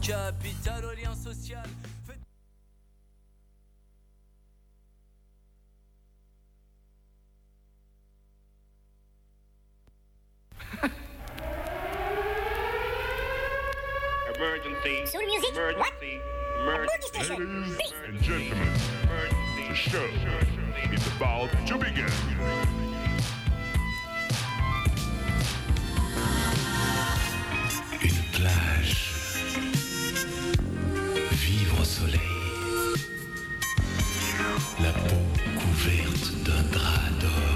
capital au lien social. Emergency. Soul music? Emergency. Emergency. Station. Ladies and gentlemen, the show is about to begin. Une plage. La peau couverte d'un drap d'or.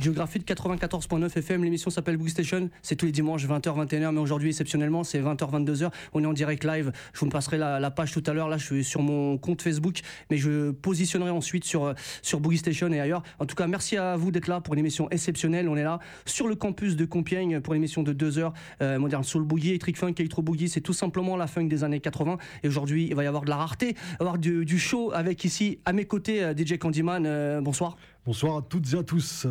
Radiographie de 94.9 FM, l'émission s'appelle Boogie Station, c'est tous les dimanches 20h, 21h, mais aujourd'hui exceptionnellement c'est 20h, 22h, on est en direct live, je vous me passerai la, page tout à l'heure, là je suis sur mon compte Facebook, mais je positionnerai ensuite sur, sur Boogie Station et ailleurs. En tout cas, merci à vous d'être là pour une émission exceptionnelle, on est là sur le campus de Compiègne pour une émission de 2h, euh, Modern Soul Boogie, Trick Funk, Electro Boogie, c'est tout simplement la funk des années 80, et aujourd'hui il va y avoir de la rareté, y avoir du, du show avec ici à mes côtés euh, DJ Candyman, euh, bonsoir. Bonsoir à toutes et à tous.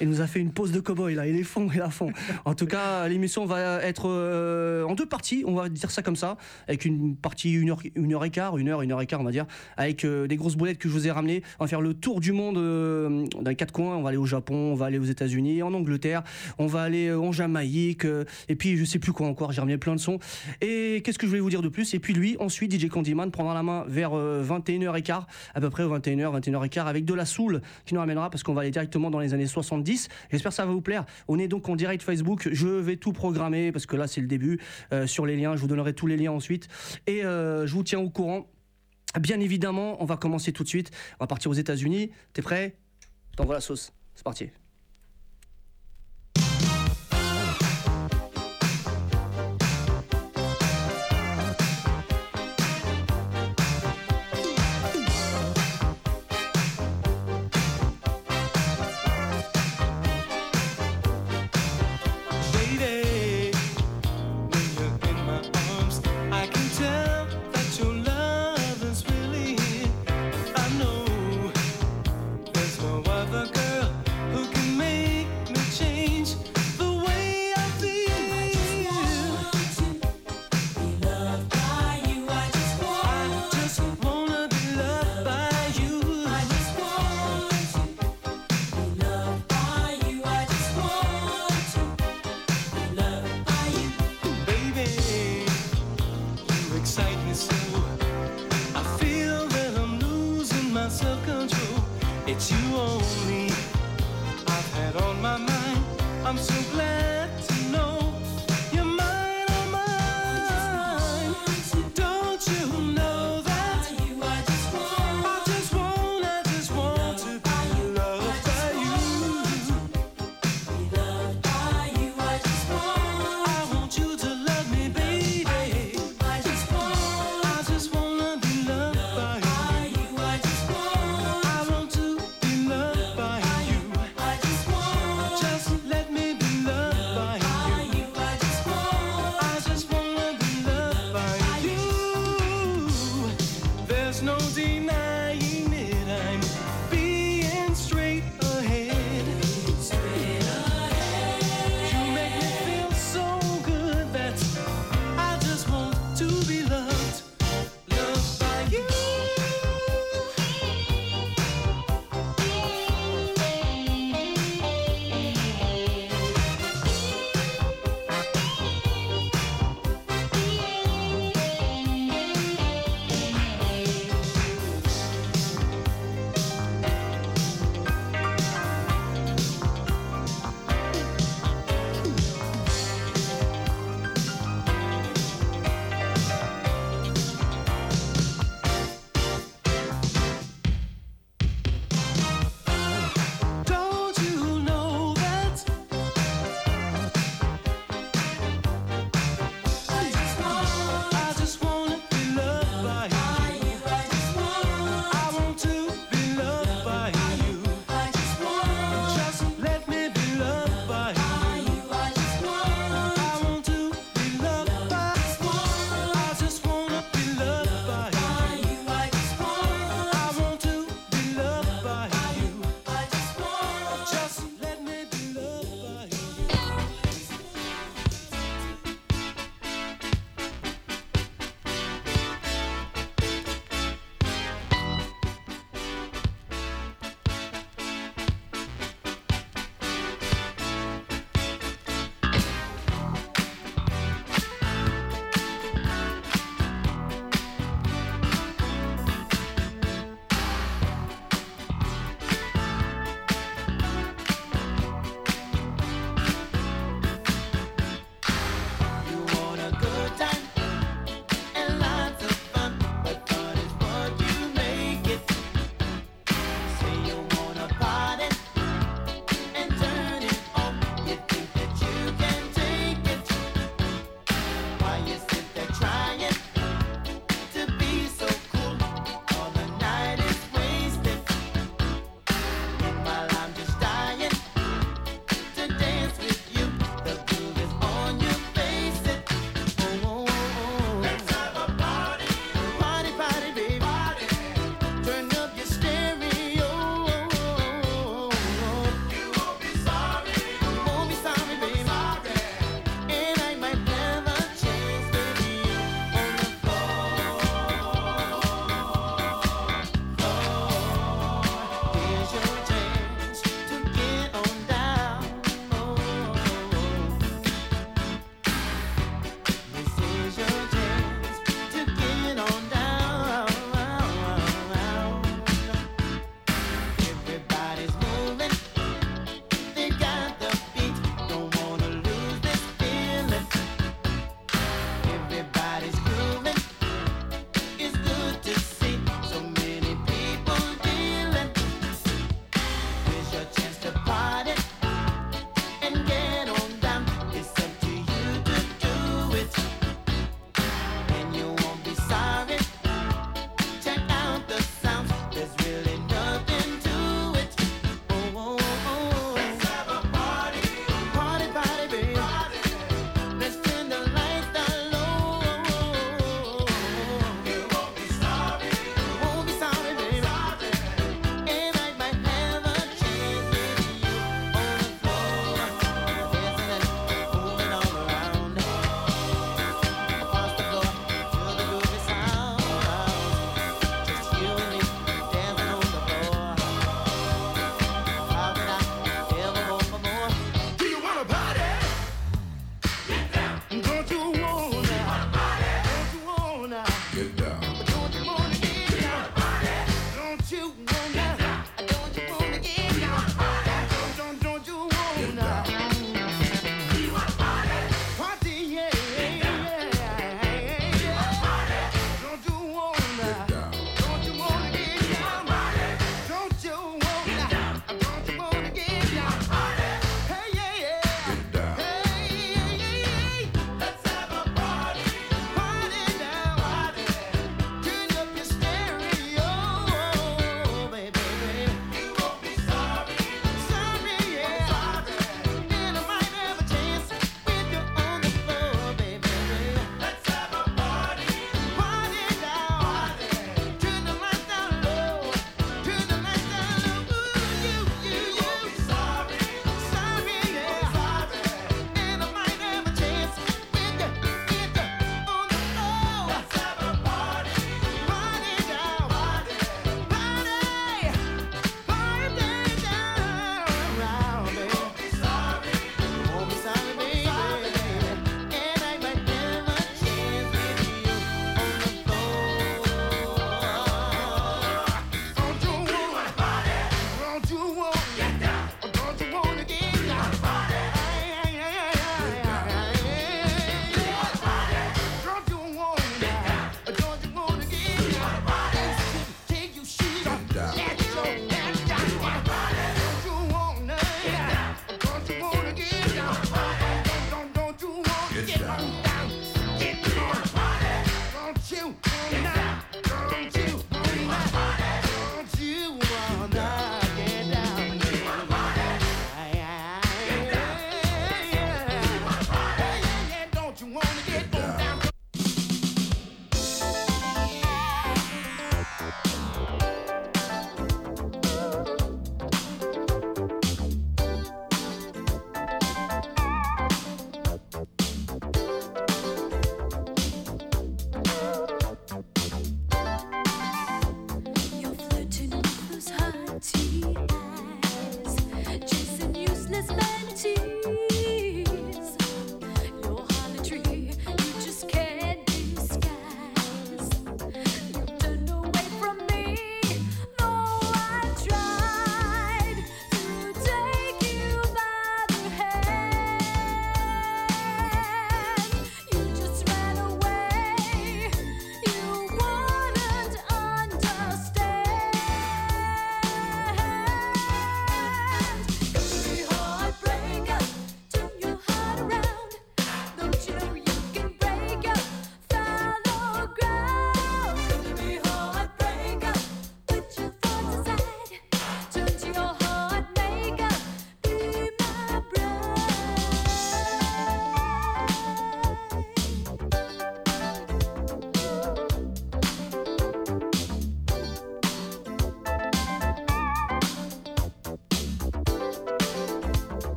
Il nous a fait une pause de cowboy là, il est fond, il est à fond. En tout cas, l'émission va être euh, en deux parties, on va dire ça comme ça, avec une partie une heure, une heure et quart, une heure, une heure et quart on va dire, avec euh, des grosses boulettes que je vous ai ramenées. On va faire le tour du monde euh, dans les quatre coins. On va aller au Japon, on va aller aux États-Unis, en Angleterre, on va aller en Jamaïque, et puis je sais plus quoi encore. J'ai ramené plein de sons. Et qu'est-ce que je voulais vous dire de plus? Et puis lui, ensuite DJ Candyman prendra la main vers 21h15, à peu près 21h, 21h15, avec de la soul ramènera parce qu'on va aller directement dans les années 70. J'espère que ça va vous plaire. On est donc en direct Facebook. Je vais tout programmer parce que là c'est le début euh, sur les liens. Je vous donnerai tous les liens ensuite et euh, je vous tiens au courant. Bien évidemment, on va commencer tout de suite. On va partir aux États-Unis. T'es prêt? T'envoies la sauce. C'est parti.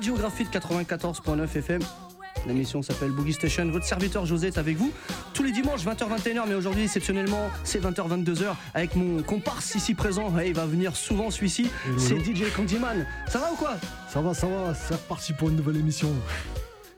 Radiographie de 94.9 FM. L'émission s'appelle Boogie Station. Votre serviteur José est avec vous tous les dimanches 20h-21h, mais aujourd'hui exceptionnellement c'est 20h-22h avec mon comparse ici présent. Et il va venir souvent celui-ci. C'est. DJ Candyman. Ça va ou quoi? Ça va, ça va, c'est reparti pour une nouvelle émission.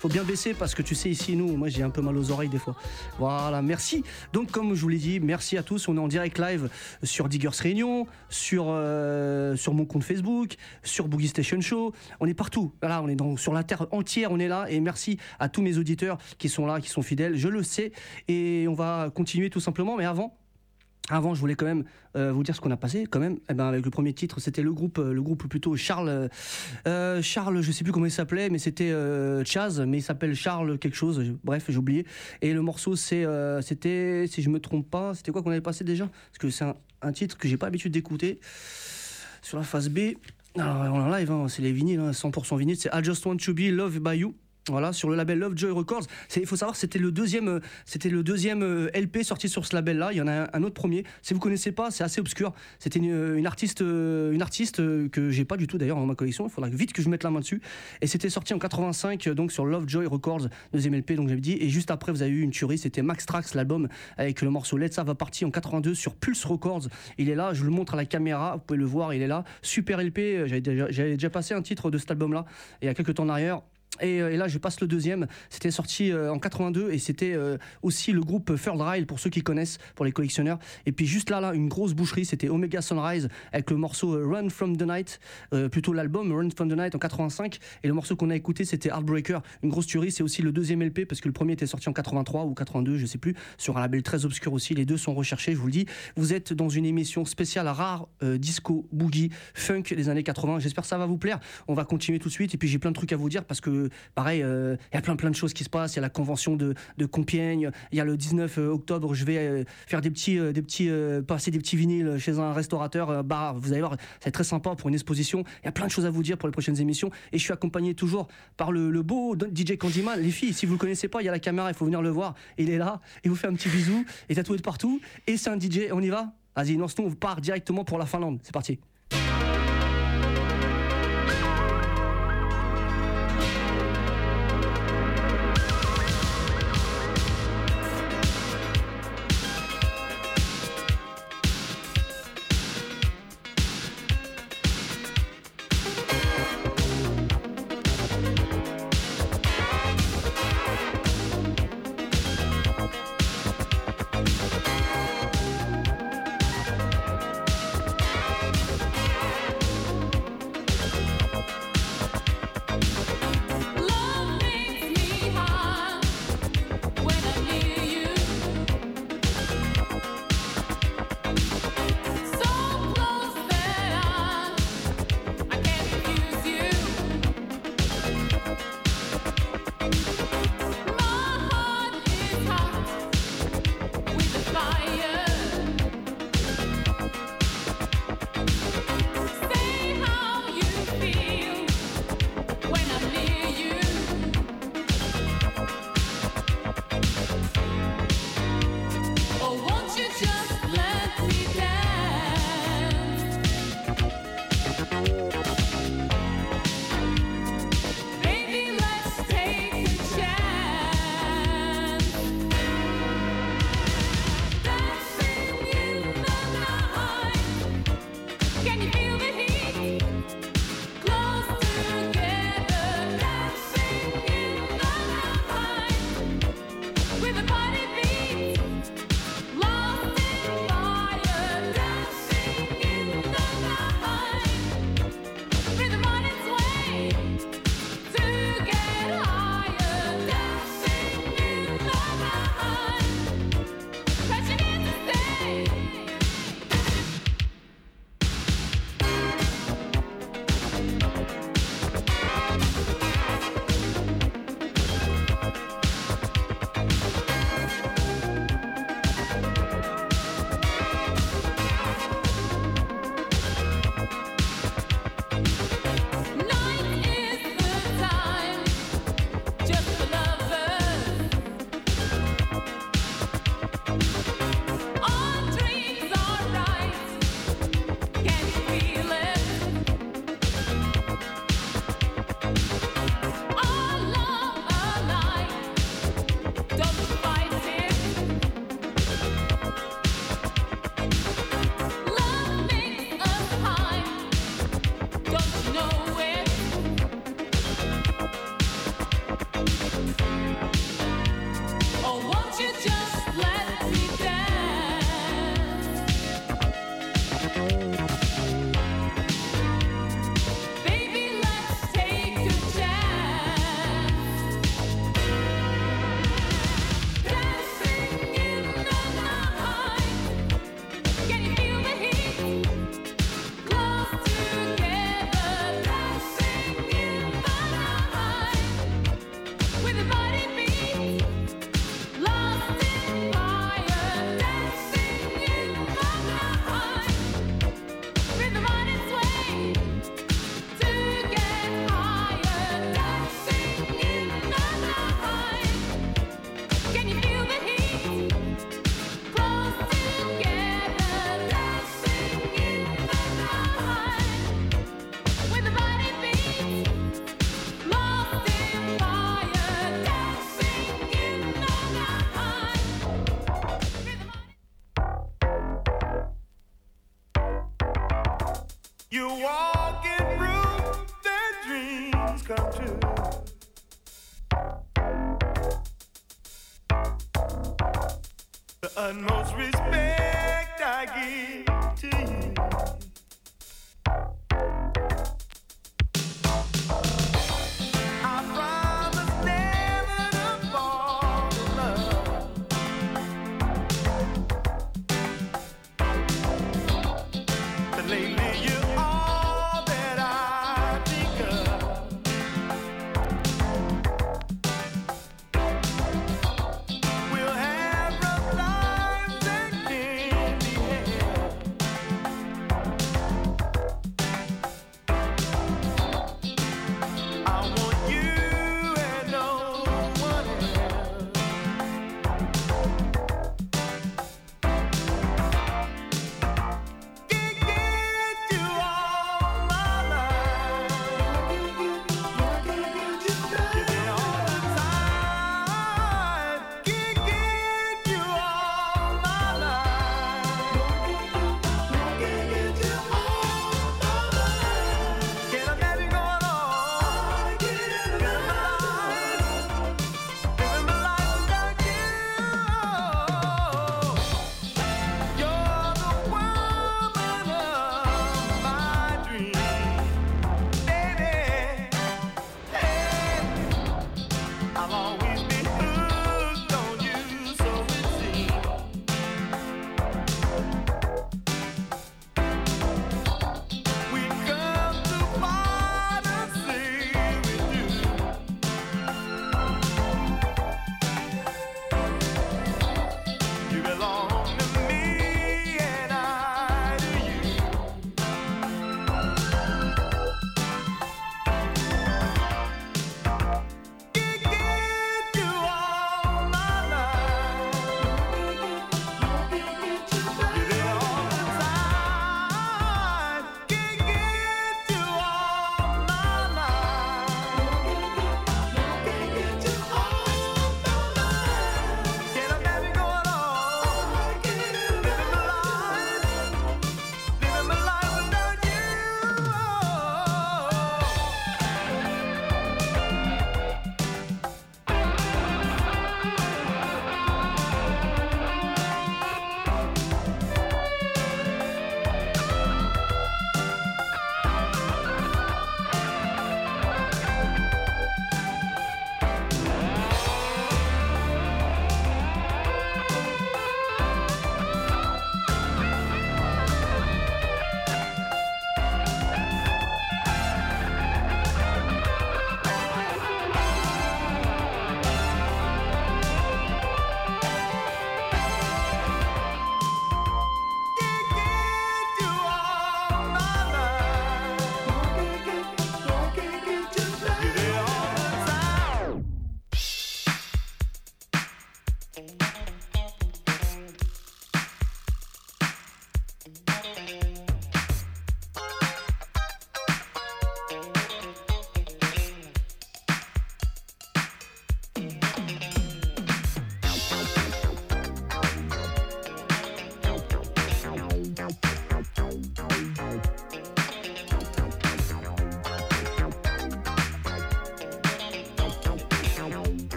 Faut bien baisser parce que tu sais ici nous, moi j'ai un peu mal aux oreilles des fois. Voilà, merci. Donc comme je vous l'ai dit, merci à tous. On est en direct live sur Diggers Réunion, sur euh, sur mon compte Facebook, sur Boogie Station Show. On est partout. Voilà, on est dans, sur la terre entière. On est là et merci à tous mes auditeurs qui sont là, qui sont fidèles. Je le sais et on va continuer tout simplement. Mais avant. Avant, je voulais quand même euh, vous dire ce qu'on a passé, quand même. Eh ben, avec le premier titre, c'était le groupe, euh, le groupe plutôt Charles, euh, Charles, je sais plus comment il s'appelait, mais c'était Chaz, mais il s'appelle Charles quelque chose. bref, j'ai oublié. Et le morceau, c'est, c'était, si je me trompe pas, c'était quoi qu'on avait passé déjà? Parce que c'est un, titre que j'ai pas l'habitude d'écouter sur la phase B. Alors, en live, hein, c'est les vinyles, hein, 100% vinyle. C'est I Just Want to Be Loved by You. Voilà, sur le label Lovejoy Records. Il faut savoir, c'était le deuxième, euh, c'était le deuxième euh, LP sorti sur ce label-là. Il y en a un, autre premier. Si vous connaissez pas, c'est assez obscur. C'était une, artiste, euh, une artiste que j'ai pas du tout d'ailleurs dans ma collection. Il faudra vite que je mette la main dessus. Et c'était sorti en 85, euh, donc sur Lovejoy Records, deuxième LP. Donc j'avais dit. Et juste après, vous avez eu une tuerie. C'était Max Trax, l'album avec le morceau Let's Have a Party en 82 sur Pulse Records. Il est là. Je le montre à la caméra. Vous pouvez le voir. Il est là. Super LP. J'avais déjà, passé un titre de cet album-là. Il y a quelques temps en arrière. Et, euh, et là, je passe le deuxième. C'était sorti euh, en 82 et c'était euh, aussi le groupe Third Rail pour ceux qui connaissent, pour les collectionneurs. Et puis juste là, là, une grosse boucherie, c'était Omega Sunrise avec le morceau Run from the Night, plutôt l'album Run from the Night en 85. Et le morceau qu'on a écouté, c'était Heartbreaker, une grosse tuerie. C'est aussi le deuxième LP parce que le premier était sorti en 83 ou 82, je sais plus, sur un label très obscur aussi. Les deux sont recherchés, je vous le dis. Vous êtes dans une émission spéciale rare disco, boogie, funk des années 80. J'espère que ça va vous plaire. On va continuer tout de suite. Et puis j'ai plein de trucs à vous dire parce que, pareil, euh, il y a plein de choses qui se passent. Il y a la convention de, Compiègne. Il y a le 19 octobre, je vais euh, faire des petits, euh, euh, passer des petits vinyles chez un restaurateur euh, bar. Vous allez voir, être très sympa pour une exposition. Il y a plein de choses à vous dire pour les prochaines émissions. Et je suis accompagné toujours par le, beau DJ Candyman. Les filles, si vous le connaissez pas, il y a la caméra, il faut venir le voir. Il est là, il vous fait un petit bisou, et tatoué de partout. Et c'est un DJ. On y va? Vas-y, lance-nous, on part directement pour la Finlande. C'est parti.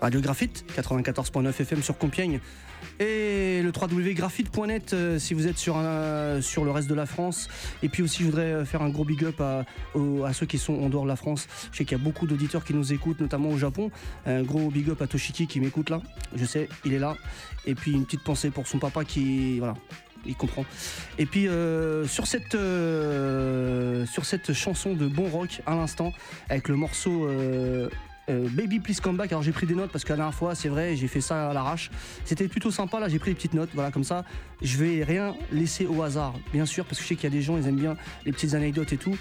Radio Graphite, 94.9 FM sur Compiègne. Et le www.graphite.net euh, si vous êtes sur, un- sur le reste de la France. Et puis aussi, je voudrais euh, faire un gros big up à, ceux qui sont en dehors de la France. Je sais qu'il y a beaucoup d'auditeurs qui nous écoutent, notamment au Japon. Un gros big up à Toshiki qui m'écoute là. Je sais, il est là. Et puis une petite pensée pour son papa qui. Voilà. Il comprend. Et puis euh, sur, cette, euh, sur cette chanson de bon rock à l'instant, avec le morceau euh, euh, Baby Please Come Back. Alors j'ai pris des notes parce que la dernière fois, c'est vrai, j'ai fait ça à l'arrache. C'était plutôt sympa. Là, j'ai pris des petites notes. Voilà, comme ça, je vais rien laisser au hasard, bien sûr, parce que je sais qu'il y a des gens, ils aiment bien les petites anecdotes et tout.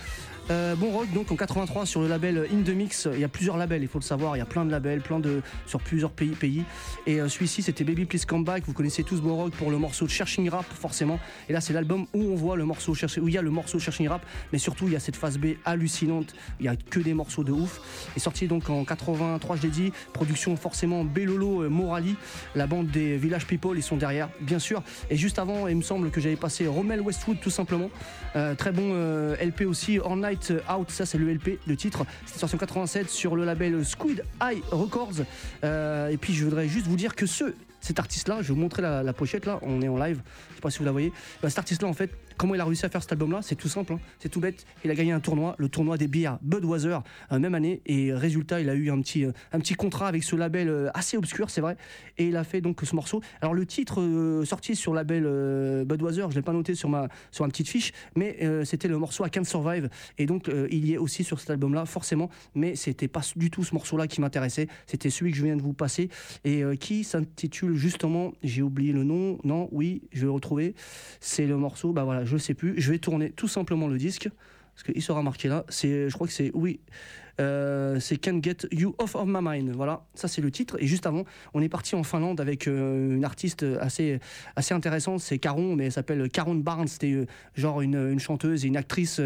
Euh, bon rock donc en 83 sur le label In The Mix, il y a plusieurs labels, il faut le savoir, il y a plein de labels, plein de sur plusieurs pays. Et euh, celui-ci c'était Baby Please Come Back, vous connaissez tous Bon rock pour le morceau Cherching Rap forcément. Et là c'est l'album où on voit le morceau où il y a le morceau Cherching Rap, mais surtout il y a cette phase B hallucinante, il y a que des morceaux de ouf. Et sorti donc en 83 je l'ai dit, production forcément Belolo euh, Morali, la bande des Village People ils sont derrière bien sûr. Et juste avant, il me semble que j'avais passé Rommel Westwood tout simplement. Très bon LP aussi, All Night Out, ça c'est le LP, le titre. C'était sorti en 87 sur le label Squid Eye Records. Euh, et puis je voudrais juste vous dire que ce, cet artiste-là, je vais vous montrer la, la pochette là, on est en live, je sais pas si vous la voyez. Bah, cet artiste-là en fait, comment il a réussi à faire cet album-là? C'est tout simple, hein. c'est tout bête. Il a gagné un tournoi, le tournoi des bières Budweiser, euh, même année. Et résultat, il a eu un petit, euh, un petit contrat avec ce label euh, assez obscur, c'est vrai. Et il a fait donc ce morceau. Alors le titre euh, sorti sur le label Budweiser, je l'ai pas noté sur ma, sur ma petite fiche, mais c'était le morceau I Can't Survive. Et donc il y est aussi sur cet album-là, forcément. Mais c'était pas du tout ce morceau-là qui m'intéressait. C'était celui que je viens de vous passer et qui s'intitule justement, j'ai oublié le nom. Non, oui, je vais le retrouver. C'est le morceau. Bah voilà, je sais plus. Je vais tourner tout simplement le disque parce qu'il sera marqué là. Je crois que c'est oui. Euh, c'est Can't Get You Off of My Mind. Voilà, ça c'est le titre. Et juste avant, on est parti en Finlande avec euh, une artiste assez, assez intéressante. C'est Caron, mais elle s'appelle Caron Barnes. C'était euh, genre une, une chanteuse et une actrice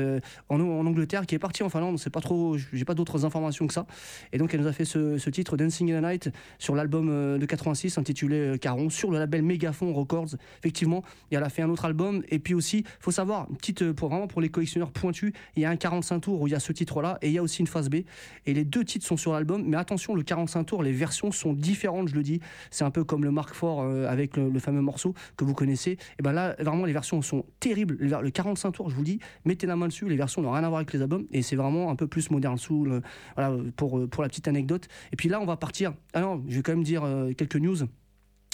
en, en Angleterre qui est partie en Finlande. C'est pas trop, j'ai pas d'autres informations que ça. Et donc elle nous a fait ce, titre Dancing in the Night sur l'album de 86 intitulé Caron sur le label Megaphone Records. Effectivement, et elle a fait un autre album. Et puis aussi, faut savoir, une petite pour vraiment pour les collectionneurs pointus, il y a un 45 tours où il y a ce titre-là et il y a aussi une phase B. Et les deux titres sont sur l'album. Mais attention, le 45 tours, les versions sont différentes, je le dis. C'est un peu comme le Mark IV euh, avec le, fameux morceau que vous connaissez. Et ben là, vraiment, les versions sont terribles. Le le 45 tours, je vous dis, mettez la main dessus. Les versions n'ont rien à voir avec les albums. Et c'est vraiment un peu plus moderne soul. Voilà, pour, euh, pour la petite anecdote. Et puis là, on va partir. Ah non, je vais quand même dire euh, quelques news.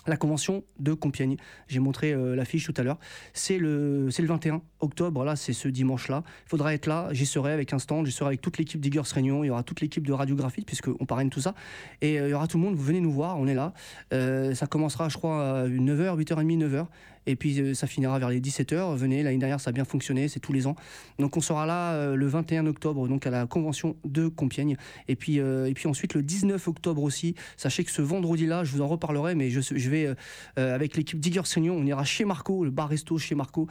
La convention de Compiègne. J'ai montré euh, l'affiche tout à l'heure. C'est le, c'est le 21 octobre, là, c'est ce dimanche-là. Il faudra être là. J'y serai avec un stand. J'y serai avec toute l'équipe d'Iggers Réunion. Il y aura toute l'équipe de radiographie, puisqu'on parraine tout ça. Et euh, il y aura tout le monde. Vous venez nous voir. On est là. Euh, ça commencera, je crois, à 9h, 8h30, 9h. Et puis euh, ça finira vers les 17h. Venez, l'année dernière ça a bien fonctionné, c'est tous les ans. Donc on sera là euh, le 21 octobre, donc à la convention de Compiègne. Et puis, euh, et puis ensuite le 19 octobre aussi. Sachez que ce vendredi-là, je vous en reparlerai, mais je, je vais avec l'équipe d'Iggers Réunion, on ira chez Marco, le bar resto chez Marco,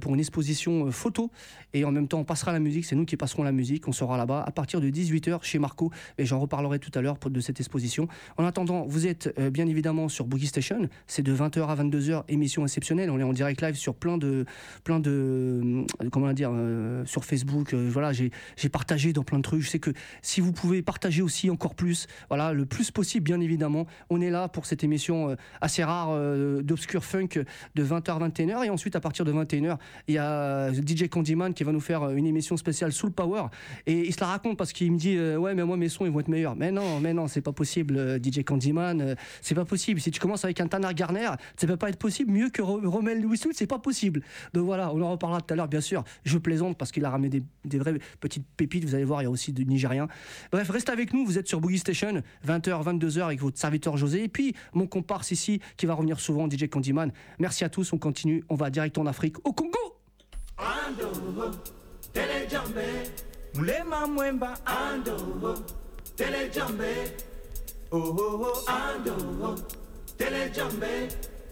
pour une exposition photo. Et en même temps, on passera la musique, c'est nous qui passerons la musique. On sera là-bas à partir de 18h chez Marco. Et j'en reparlerai tout à l'heure de cette exposition. En attendant, vous êtes bien évidemment sur Boogie Station. C'est de 20h à 22h, émission exceptionnelle. On est en direct live sur plein de, plein de, euh, comment dire, euh, sur Facebook. euh, voilà, j'ai partagé dans plein de trucs. Je sais que si vous pouvez partager aussi encore plus, voilà, le plus possible, bien évidemment. On est là pour cette émission assez rare euh, d'obscur funk de 20h à 21h. Et ensuite, à partir de 21h, il y a DJ Candyman qui va nous faire une émission spéciale Soul Power. Et il se la raconte parce qu'il me dit Ouais, mais moi, mes sons, ils vont être meilleurs. Mais non, mais non, c'est pas possible, DJ Candyman. c'est pas possible. Si tu commences avec un Tanner Garner, ça peut pas être possible. Mieux que Ro- Rommel Louis-Wood, c'est pas possible. Donc voilà, on en reparlera tout à l'heure, bien sûr. Je plaisante parce qu'il a ramené des, vraies petites pépites. Vous allez voir, il y a aussi du Nigérien. Bref, restez avec nous. Vous êtes sur Boogie Station, 20h, 22h avec votre serviteur José. Et puis, mon comparse ici, qui va revenir souvent, DJ Candyman. Merci à tous. On continue. On va direct en Afrique, au Congo.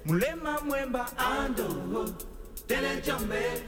Mulema mwemba ando, telejambe.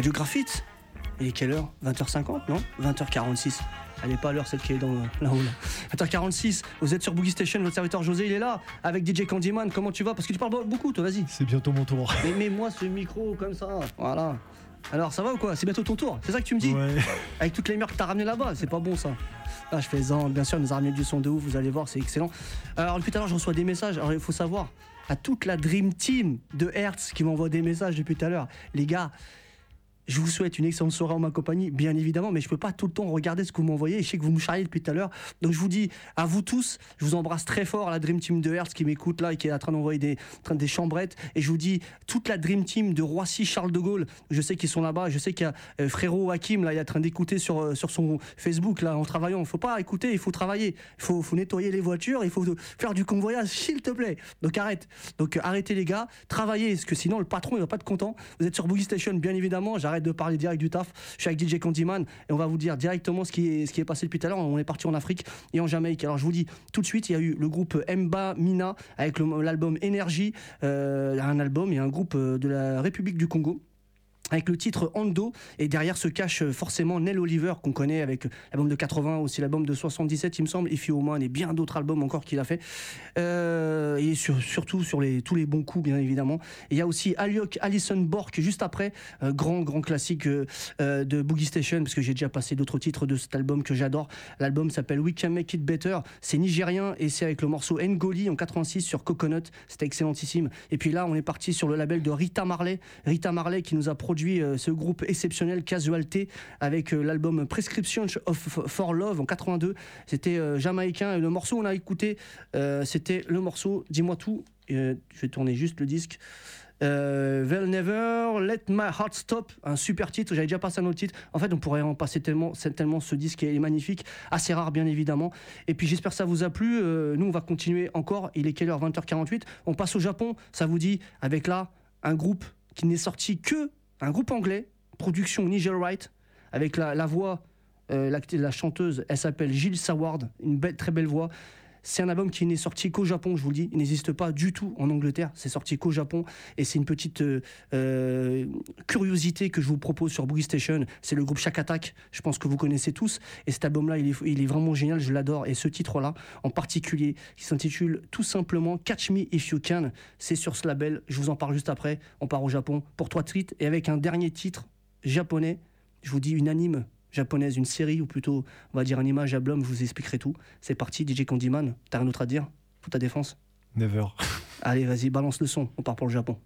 Radio Graphite. Il est quelle heure? 20h50, non? 20h46. Elle n'est pas à l'heure, celle qui est dans là-haut. Là. 20h46, vous êtes sur Boogie Station, votre serviteur José, il est là, avec DJ Candyman. Comment tu vas? Parce que tu parles beaucoup, toi, vas-y. C'est bientôt mon tour. Mais mets-moi ce micro comme ça, voilà. Alors, ça va ou quoi? C'est bientôt ton tour, c'est ça que tu me dis? Ouais. Avec toutes les merdes que t'as ramenées là-bas, c'est pas bon ça. Ah, je fais en, bien sûr, il nous a ramené du son de ouf, vous allez voir, c'est excellent. Alors, depuis tout à l'heure, je reçois des messages. Alors, il faut savoir, à toute la Dream Team de Hertz qui m'envoie des messages depuis tout à l'heure, les gars, je vous souhaite une excellente soirée en ma compagnie, bien évidemment, mais je peux pas tout le temps regarder ce que vous m'envoyez. Je sais que vous me charriez depuis tout à l'heure. Donc je vous dis à vous tous, je vous embrasse très fort, la Dream Team de Hertz qui m'écoute là et qui est en train d'envoyer des, des chambrettes. Et je vous dis toute la Dream Team de Roissy Charles de Gaulle. Je sais qu'ils sont là-bas. Je sais qu'il y a euh, frérot Hakim là, il est en train d'écouter sur euh, sur son Facebook là en travaillant. Il faut pas écouter, il faut travailler. Il faut, faut nettoyer les voitures, il faut faire du convoyage, s'il te plaît. Donc arrête. Donc euh, arrêtez les gars, travaillez parce que sinon le patron il va pas être content. Vous êtes sur Boogie Station, bien évidemment. J'arrête de parler direct du taf. Je suis avec DJ Candyman et on va vous dire directement ce qui est, passé depuis tout à l'heure. On est parti en Afrique et en Jamaïque. Alors je vous dis tout de suite, il y a eu le groupe Mba Mina avec l'album Energy, euh, un album et un groupe euh, de la République du Congo avec le titre Ando. Et derrière se cache euh, forcément Nell Oliver qu'on connaît avec l'album de 80 aussi l'album de 77 il me semble If You Woman et bien d'autres albums encore qu'il a fait. Euh, et sur- surtout sur les, tous les bons coups bien évidemment. Et il y a aussi Aliok Alison Bork juste après euh, grand grand classique euh, euh, de Boogie Station parce que j'ai déjà passé d'autres titres de cet album que j'adore. L'album s'appelle We Can Make It Better. C'est nigérien et c'est avec le morceau Ngoli en 86 sur Coconut. C'était excellentissime. Et puis là on est parti sur le label de Rita Marley. Rita Marley qui nous a produit euh, ce groupe exceptionnel Casualté avec euh, l'album Prescription of for Love en 82 c'était euh, jamaïcain le morceau on a écouté c'était le morceau dis-moi tout je vais tourner juste le disque euh, Never Let My Heart Stop, un super titre. J'avais déjà passé un autre titre. En fait, on pourrait en passer tellement, tellement ce disque est magnifique, assez rare bien évidemment. Et puis j'espère que ça vous a plu. Nous, on va continuer encore. Il est quelle heure? 20h48. On passe au Japon. Ça vous dit avec là un groupe qui n'est sorti que un groupe anglais, production Nigel Wright, avec la, voix, euh, la, chanteuse, elle s'appelle Jill Saward, une très belle voix. C'est un album qui n'est sorti qu'au Japon, je vous le dis. Il n'existe pas du tout en Angleterre. C'est sorti qu'au Japon. Et c'est une petite euh, euh, curiosité que je vous propose sur Boogie Station. C'est le groupe Shack Attack. Je pense que vous connaissez tous. Et cet album-là, il est, vraiment génial. Je l'adore. Et ce titre-là, en particulier, qui s'intitule tout simplement Catch Me If You Can. C'est sur ce label. Je vous en parle juste après. On part au Japon pour trois tweets. Et avec un dernier titre japonais. Je vous dis une anime japonaise, une série, ou plutôt, on va dire un image à Blum, je vous expliquerai tout. C'est parti, DJ Candyman, t'as rien d'autre à dire Pour ta défense? Never. Allez, vas-y, balance le son, on part pour le Japon.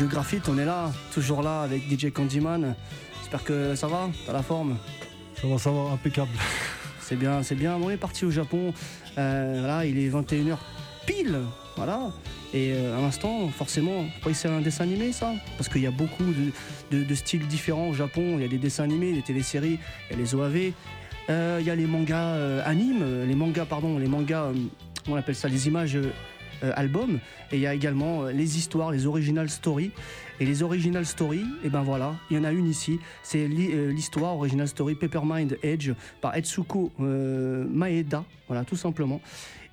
Radio Graphite, on est là, toujours là avec DJ Candyman. J'espère que ça va, t'as la forme Ça va, ça va, impeccable. C'est bien, c'est bien. On est parti au Japon. Euh, voilà, il est 21h pile. Voilà. Et euh, à l'instant, forcément, c'est un dessin animé ça? Parce qu'il y a beaucoup de, de- de styles différents au Japon. Il y a des dessins animés, des téléséries, il y a les OAV. Euh, il y a les mangas euh, animes, les mangas, pardon, les mangas, on appelle ça les images albums. Et il y a également euh, les histoires, les original stories. Et les original stories, et ben voilà, il y en a une ici. C'est euh, l'histoire original story Peppermind Edge par Etsuko euh, Maeda, voilà, tout simplement.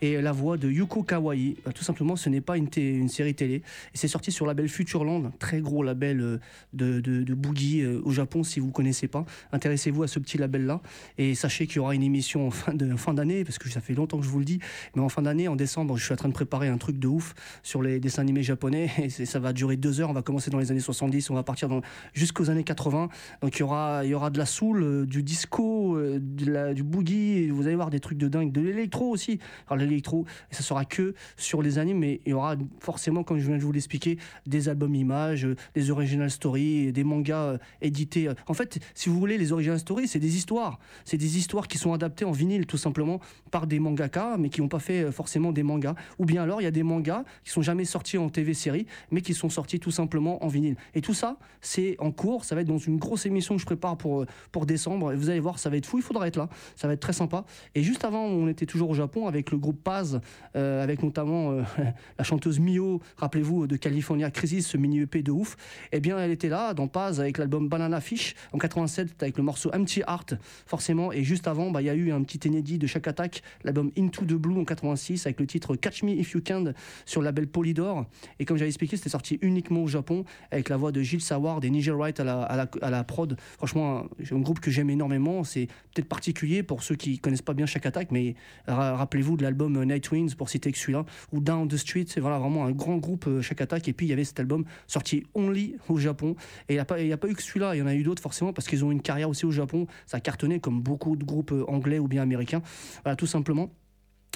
Et la voix de Yuko Kawai, Euh, tout simplement, ce n'est pas une, série télé. C'est sorti sur le label Futureland, très gros label euh, de, boogie euh, au Japon, si vous ne connaissez pas. Intéressez-vous à ce petit label-là. Et sachez qu'il y aura une émission en fin d'année, parce que ça fait longtemps que je vous le dis. Mais en fin d'année, en décembre, je suis en train de préparer un truc de ouf sur les dessins animés japonais. Et ça va durer deux heures. On va commencer dans les années 70, on va partir jusqu'aux années 80. Donc il y aura, de la soul, du disco, du boogie. Vous allez voir des trucs de dingue, de l'électro aussi. Alors l'électro, et ça sera que sur les animes, mais il y aura forcément, comme je viens de vous l'expliquer, des albums images, euh, des original stories, des mangas euh, édités. En fait, si vous voulez, les original stories, c'est des histoires. C'est des histoires qui sont adaptées en vinyle, tout simplement, par des mangaka, mais qui n'ont pas fait euh, forcément des mangas. Ou bien alors, il y a des mangas qui sont jamais sortis en TV série, mais qui sont sortis tout simplement en vinyle. Et tout ça, c'est en cours. Ça va être dans une grosse émission que je prépare pour, euh, pour décembre. Vous allez voir, ça va être fou. Il faudra être là. Ça va être très sympa. Et juste avant, on était toujours au Japon avec le groupe Paz, euh, avec notamment euh, la chanteuse Mio, rappelez-vous, de California Crisis, ce mini EP de ouf. Eh bien, elle était là dans Paz avec l'album Banana Fish en 87 avec le morceau Empty Heart, forcément. Et juste avant, bah, il y a eu un petit inédit de chaque attaque, l'album Into the Blue en 86 avec le titre Catch Me If You Can sur le label Polydor. Et comme j'avais expliqué, c'était sorti uniquement au Japon avec la voix de Gilles Saward et Nigel Wright à la, à la, prod. Franchement, un, un groupe que j'aime énormément. C'est peut-être particulier pour ceux qui connaissent pas bien chaque attaque, mais ra- rappelez-vous de l'album Night Winds pour citer que celui-là, ou Down the Street, c'est voilà, vraiment un grand groupe euh, chaque attaque. Et puis il y avait cet album sorti only au Japon. Et il n'y a, pas- y a pas eu que celui-là, il y en a eu d'autres forcément parce qu'ils ont une carrière aussi au Japon. Ça a cartonné comme beaucoup de groupes euh, anglais ou bien américains. Voilà, tout simplement.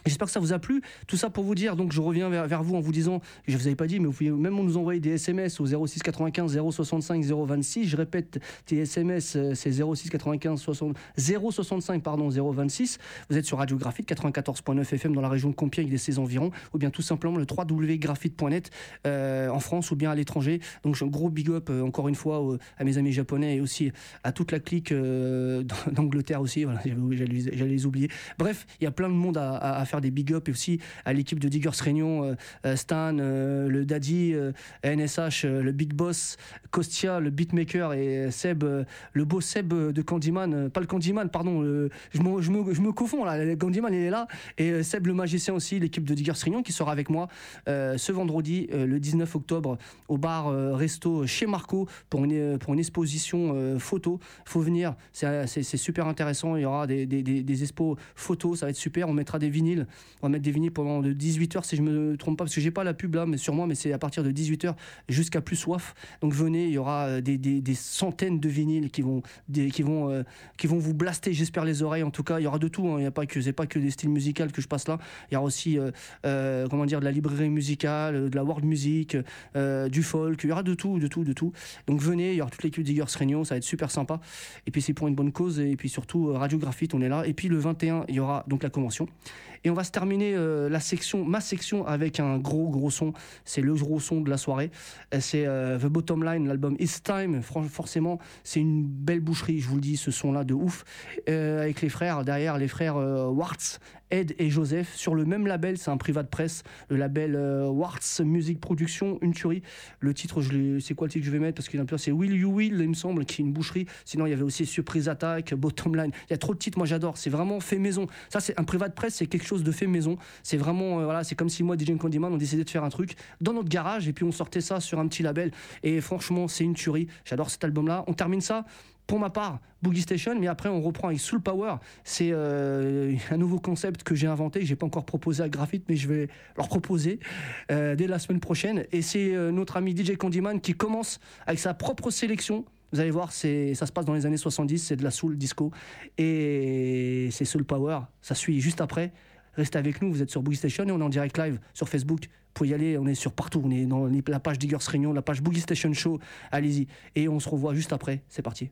J'espère que ça vous a plu. Tout ça pour vous dire, donc je reviens vers, vous en vous disant, je vous avais pas dit, mais vous pouvez même nous envoyer des SMS au 06 95 065 026. Je répète, tes SMS, euh, c'est 06 95 60 065 pardon 026. Vous êtes sur Radio Graphite 94.9 FM dans la région de Compiègne et ses environs, ou bien tout simplement le www.graphite.net euh, en France ou bien à l'étranger. Donc un gros big up euh, encore une fois à mes amis japonais et aussi à toute la clique euh, d'Angleterre aussi. Voilà, j'allais les oublier. Bref, il y a plein de monde à, à- à faire des big up et aussi à l'équipe de Diggers Réunion, euh, euh, Stan, euh, le Daddy, NSH, le Big Boss, Kostia, le beatmaker et Seb, le beau Seb de Candyman, pas le Candyman, pardon, je, me, je, confonds là, le Candyman il est là, et Seb le magicien aussi, l'équipe de Diggers Réunion qui sera avec moi ce vendredi, le 19 octobre, au bar Resto chez Marco pour une, pour une exposition photo. faut venir, c'est super intéressant, il y aura des, des, des, des expos photos, ça va être super, on mettra des vinyles, on va mettre des vinyles pendant de 18h si je me trompe pas, parce que j'ai pas la pub là, mais sur moi, mais c'est à partir de 18h jusqu'à plus soif. Donc venez, il y aura euh, des, des, des centaines de vinyles qui vont, des, qui vont, euh, qui vont vous blaster, j'espère les oreilles. En tout cas, il y aura de tout. hein. Il n'y a pas que, c'est pas que des styles musicaux que je passe là. Il y aura aussi, euh, comment dire, de la librairie musicale, de la world music, du folk. Il y aura de tout, de tout, de tout. Donc venez, il y aura toute l'équipe d'Iggers Réunion, ça va être super sympa. Et puis c'est pour une bonne cause. Et puis surtout, Radio Graphite, on est là. Et puis le 21, il y aura donc la convention. Et on va se terminer euh, la section, ma section avec un gros gros son. C'est le gros son de la soirée. Euh, C'est euh, The Bottom Line, l'album It's Time. Fran- forcément, c'est une belle boucherie, je vous le dis, ce son-là de ouf. Avec les frères derrière, les frères Wartz, Ed et Joseph, sur le même label, c'est un privat de presse, le label euh, Wartz Music Production, une tuerie. Le titre, je c'est quoi le titre que je vais mettre? Parce qu'il y a un peu, c'est Will You Will, il me semble, qui est une boucherie. Sinon, il y avait aussi Surprise Attack, Bottom Line. Il y a trop de titres, moi j'adore. C'est vraiment fait maison. Ça, c'est un privat de presse, c'est quelque chose de fait maison. C'est vraiment, euh, voilà, c'est comme si moi, DJ Candyman, on décidait de faire un truc dans notre garage et puis on sortait ça sur un petit label. Et franchement, c'est une tuerie. J'adore cet album-là. On termine ça pour ma part, Boogie Station, mais après on reprend avec Soul Power. C'est euh, un nouveau concept que j'ai inventé, que j'ai pas encore proposé à Graphite, mais je vais leur proposer euh, dès la semaine prochaine. Et c'est euh, notre ami DJ Candyman qui commence avec sa propre sélection. Vous allez voir, ça se passe dans les années 70, c'est de la soul disco et c'est Soul Power. Ça suit juste après. Restez avec nous, vous êtes sur Boogie Station et on est en direct live sur Facebook. Vous pouvez y aller, on est sur partout. On est dans la page Diggers Réunion, la page Boogie Station Show. Allez-y. Et on se revoit juste après. C'est parti.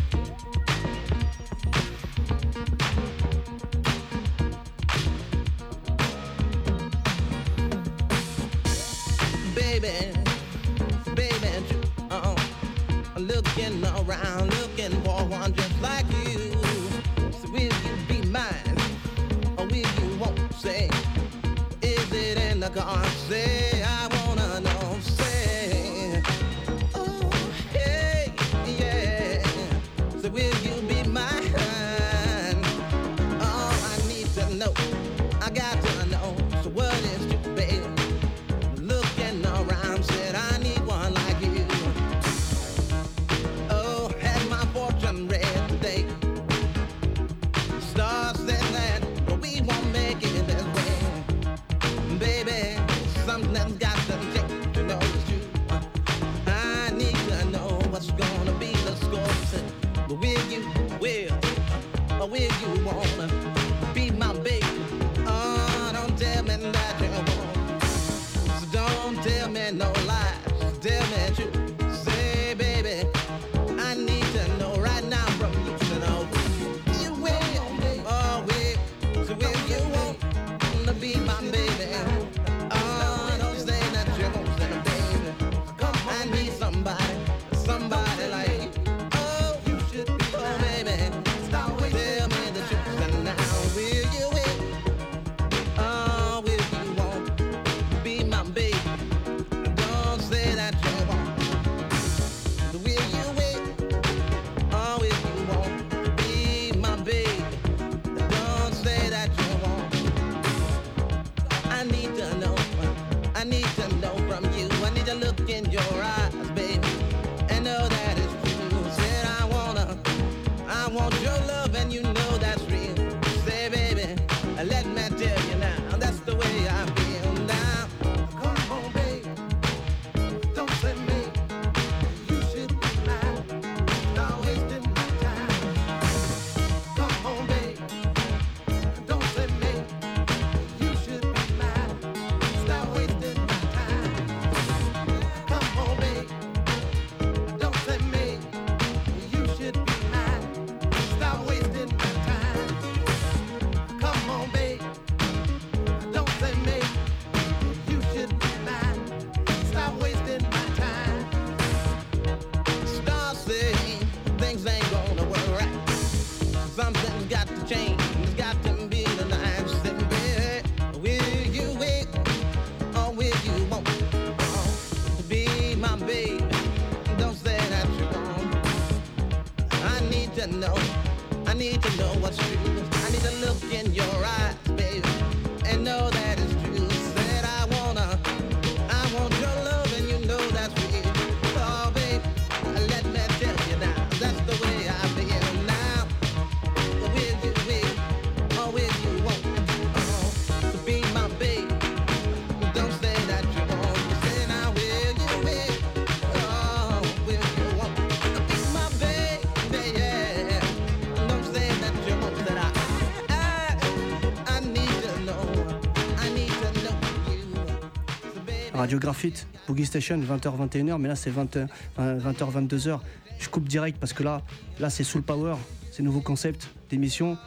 graphite, Boogie Station, 20h, 21h, mais là c'est 20h, euh, 22h. Je coupe direct parce que là, là c'est Soul Power, c'est nouveau concept d'émission.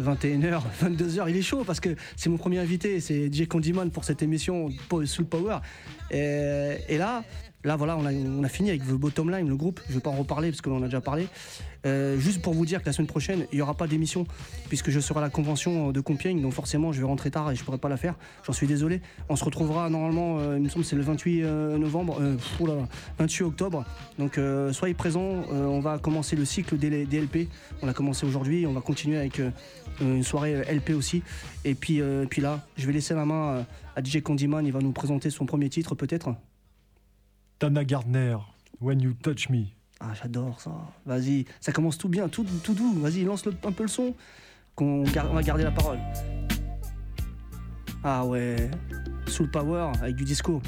21h, 22h, il est chaud parce que c'est mon premier invité, c'est DJ Condimon pour cette émission Soul Power. Euh, et, là, là voilà, on a, fini avec The Bottom Line, le groupe. Je ne vais pas en reparler parce qu'on en a déjà parlé. Euh, juste pour vous dire que la semaine prochaine, il n'y aura pas d'émission puisque je serai à la convention euh, de Compiègne, donc forcément je vais rentrer tard et je ne pourrai pas la faire. J'en suis désolé. On se retrouvera normalement, il me semble, c'est le 28 novembre, pff, là 28 octobre. Donc soyez présents. on va commencer le cycle des. On a commencé aujourd'hui. On va continuer avec euh, une soirée euh, LP aussi. Et puis, euh, puis là, je vais laisser la main à DJ Condiman, il va nous présenter son premier titre peut-être. Tana Gardner, When You Touch Me. Ah, j'adore ça. Vas-y, ça commence tout bien, tout, tout doux. Vas-y, lance un peu le son, qu'on on va garder la parole. Ah ouais, Soul Power avec du disco.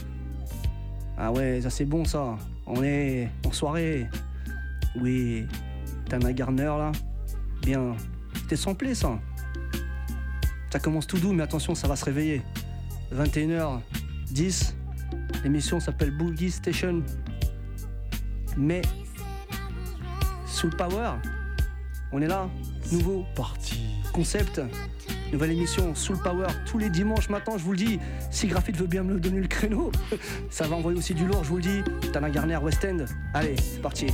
Ah ouais, ça c'est bon ça. On est en soirée. Oui, Tana Gardner là. Bien t'es samplé ça. Ça commence tout doux, mais attention, ça va se réveiller. 21h10, l'émission s'appelle Boogie Station. Mais Soul power, on est là, nouveau parti. concept, nouvelle émission Soul Power tous les dimanches matin, je vous le dis. Si Graphite veut bien me donner le créneau, ça va envoyer aussi du lourd, je vous le dis. Tana Garner West End. Allez, c'est parti.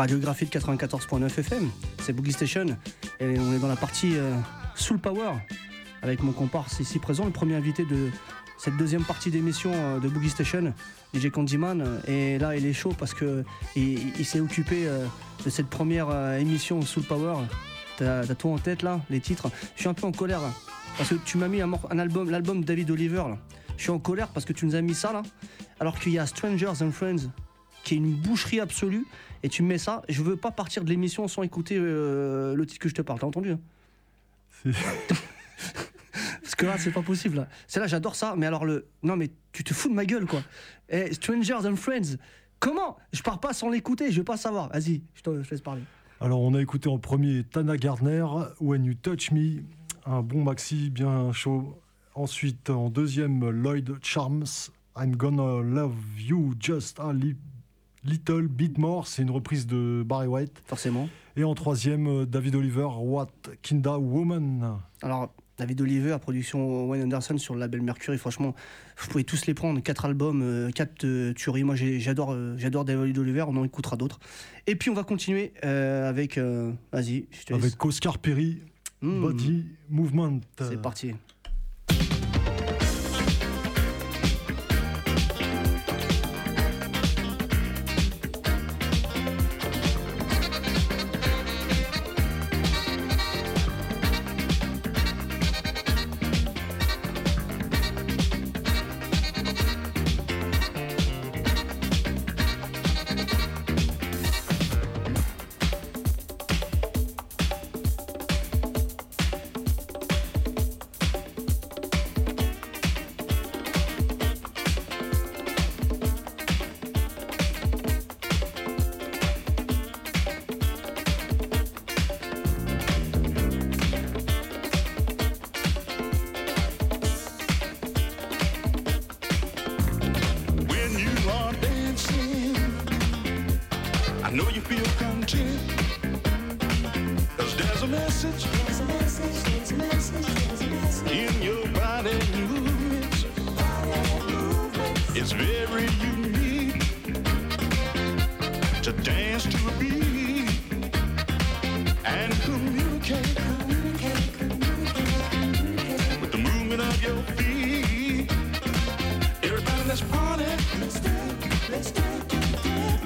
Radiographie de 94.9 FM, c'est Boogie Station. Et on est dans la partie euh, Soul Power avec mon comparse ici présent, le premier invité de cette deuxième partie d'émission euh, de Boogie Station, DJ Candyman. Et là, il est chaud parce que il, s'est occupé euh, de cette première émission Soul Power. T'as t'as tout en tête là, les titres. Je suis un peu en colère parce que tu m'as mis un, album, l'album David Oliver. Je suis en colère parce que tu nous as mis ça là, alors qu'il y a Strangers and Friends qui est une boucherie absolue, et tu me mets ça. Je veux pas partir de l'émission sans écouter euh, le titre que je te parle. T'as entendu hein Parce que là, c'est pas possible. Là. C'est là, j'adore ça. Mais alors le, non mais tu te fous de ma gueule quoi. Eh, Strangers and Friends. Comment? Je pars pas sans l'écouter. Je veux pas savoir. Vas-y, je te, je te laisse parler. Alors, on a écouté en premier Tana Gardner, When You Touch Me, un bon maxi bien chaud. Ensuite, en deuxième, Lloyd Charms, I'm Gonna Love You Just a Li- Little Bit More. C'est une reprise de Barry White. Forcément. Et en troisième, euh, David Oliver, What Kinda Woman. Alors, David Oliver, production Wayne Anderson sur le label Mercury, franchement, vous pouvez tous les prendre. Quatre albums, euh, quatre euh, tueries. Moi, j'adore euh, j'adore David Oliver, on en écoutera d'autres. Et puis, on va continuer euh, avec. Vas-y, je te laisse. Avec Oscar Perry, Hmm. Body Movement. C'est parti.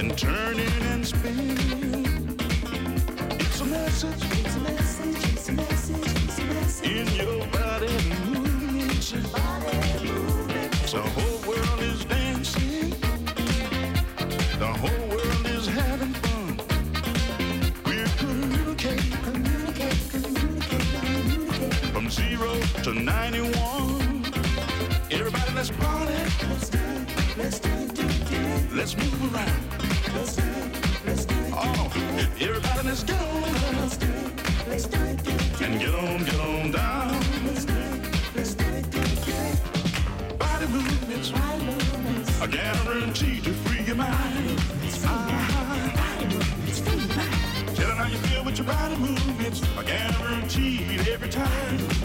than turning and spinning. It's a message. In your body movements. The whole world is dancing. The whole world is having fun. We're communicating. From zero to 91. Everybody, let's party. Let's move around. Oh, everybody, let's go. And get on, get on down. Body movements. I guarantee to free your mind. Tell how you feel with your body movements. I guarantee every time.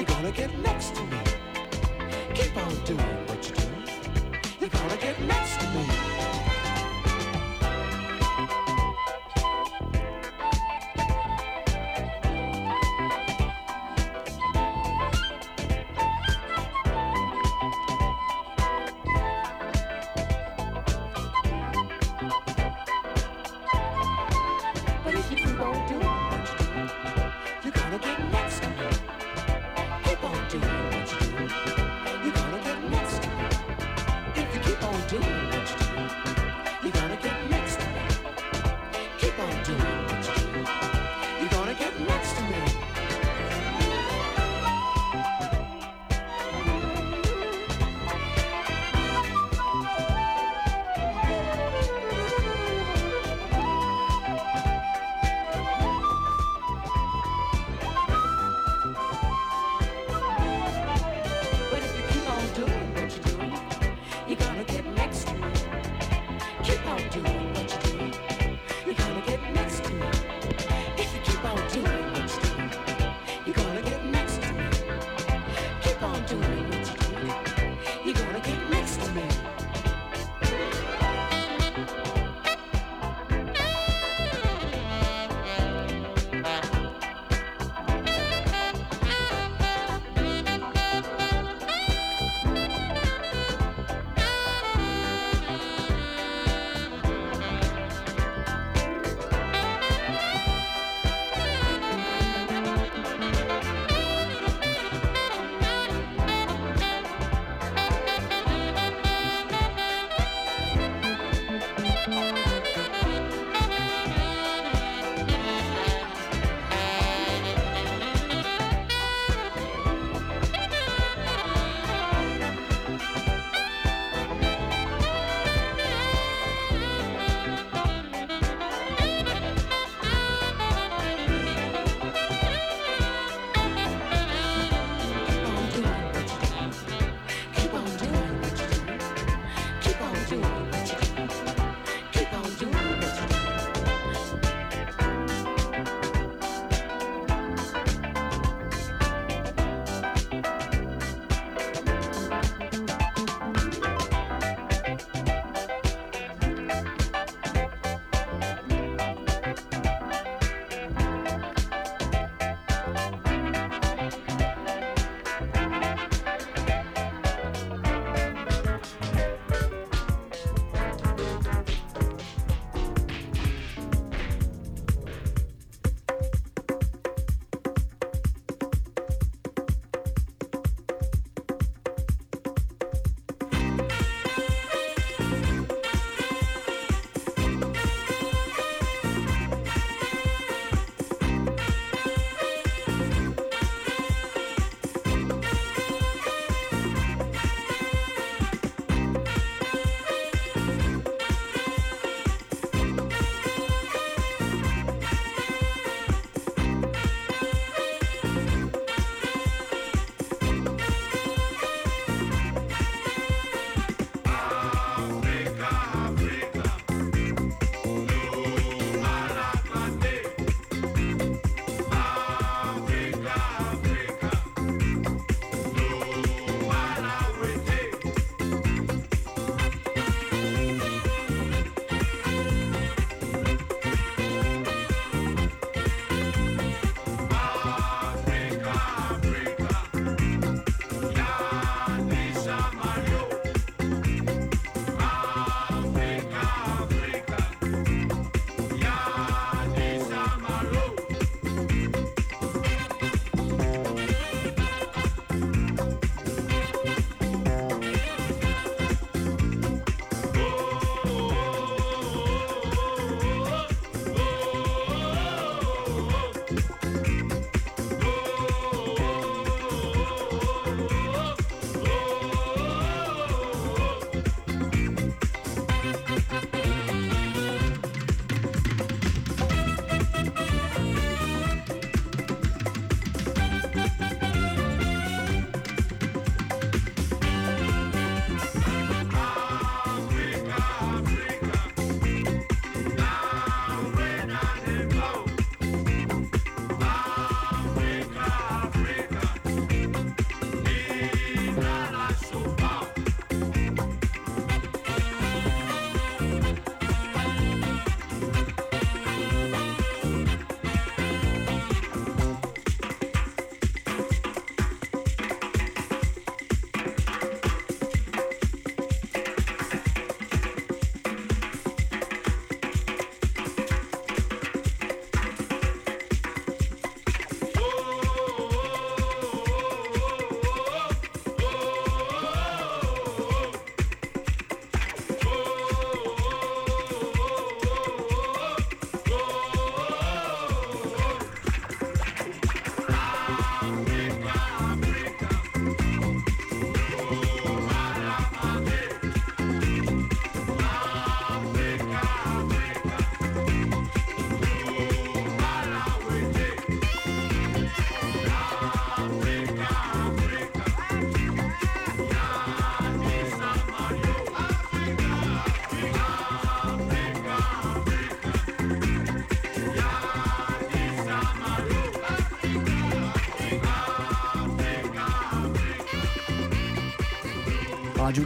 You're gonna get next to me. Keep on doing what you do. You're gonna get next to me.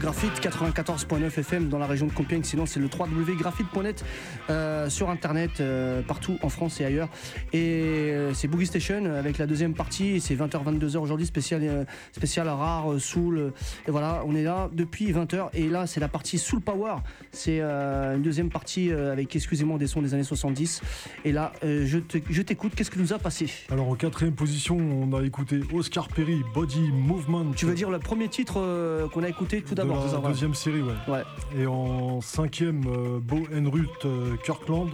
Graphite 94.9 FM dans la région de Compiègne. Sinon, c'est le www.graphite.net euh, sur internet euh, partout en France et ailleurs. Et euh, c'est Boogie Station avec la deuxième partie. C'est 20h, 22h aujourd'hui, spécial, euh, spécial rare, euh, soul. euh, et voilà, on est là depuis 20h. Et là, c'est la partie Soul Power. C'est euh, une deuxième partie euh, avec, excusez-moi, des sons des années 70. Et là, euh, je te- je t'écoute. Qu'est-ce que nous a passé? Alors en quatrième position, on a écouté Oscar Perry, Body Movement. Tu veux dire le premier titre qu'on a écouté tout d'abord la deuxième série, ouais. Ouais. Et en cinquième, Bo Enrut Kirkland,